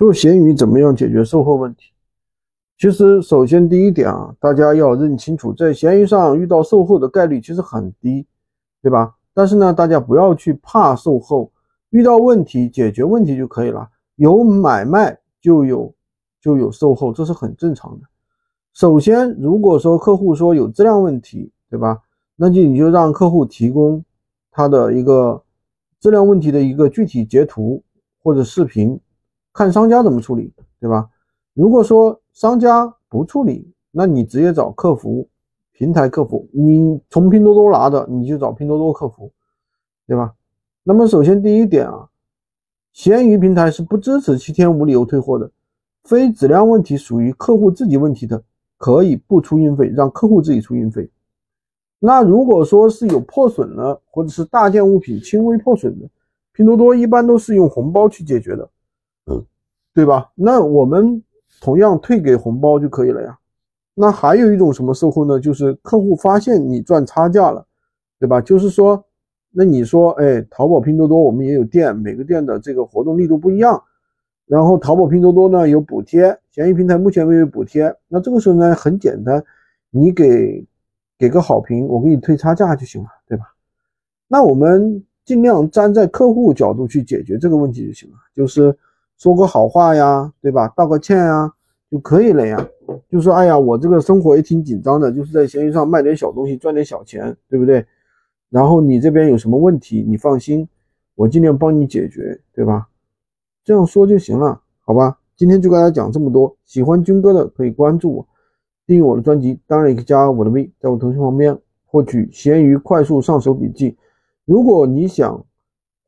做闲鱼怎么样解决售后问题？其实，首先第一点啊，大家要认清楚，在闲鱼上遇到售后的概率其实很低，对吧？但是呢，大家不要去怕售后，遇到问题解决问题就可以了。有买卖就有就有售后，这是很正常的。首先，如果说客户说有质量问题，对吧？那就你就让客户提供他的一个质量问题的一个具体截图或者视频。看商家怎么处理，对吧？如果说商家不处理，那你直接找客服平台客服。你从拼多多拿的，你就找拼多多客服，对吧？那么首先第一点啊，闲鱼平台是不支持七天无理由退货的。非质量问题属于客户自己问题的，可以不出运费，让客户自己出运费。那如果说是有破损了，或者是大件物品轻微破损的，拼多多一般都是用红包去解决的。对吧？那我们同样退给红包就可以了呀。那还有一种什么售后呢？就是客户发现你赚差价了，对吧？就是说，那你说，哎，淘宝、拼多多我们也有店，每个店的这个活动力度不一样。然后淘宝、拼多多呢有补贴，闲鱼平台目前没有补贴。那这个时候呢很简单，你给给个好评，我给你退差价就行了，对吧？那我们尽量站在客户角度去解决这个问题就行了，就是。说个好话呀，对吧？道个歉呀，就可以了呀。就说，哎呀，我这个生活也挺紧张的，就是在闲鱼上卖点小东西，赚点小钱，对不对？然后你这边有什么问题，你放心，我尽量帮你解决，对吧？这样说就行了，好吧？今天就跟大家讲这么多。喜欢军哥的可以关注我，订阅我的专辑，当然也可以加我的微，在我头像旁边获取闲鱼快速上手笔记。如果你想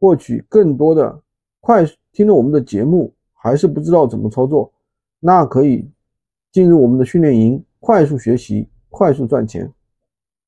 获取更多的快速。听了我们的节目还是不知道怎么操作，那可以进入我们的训练营，快速学习，快速赚钱。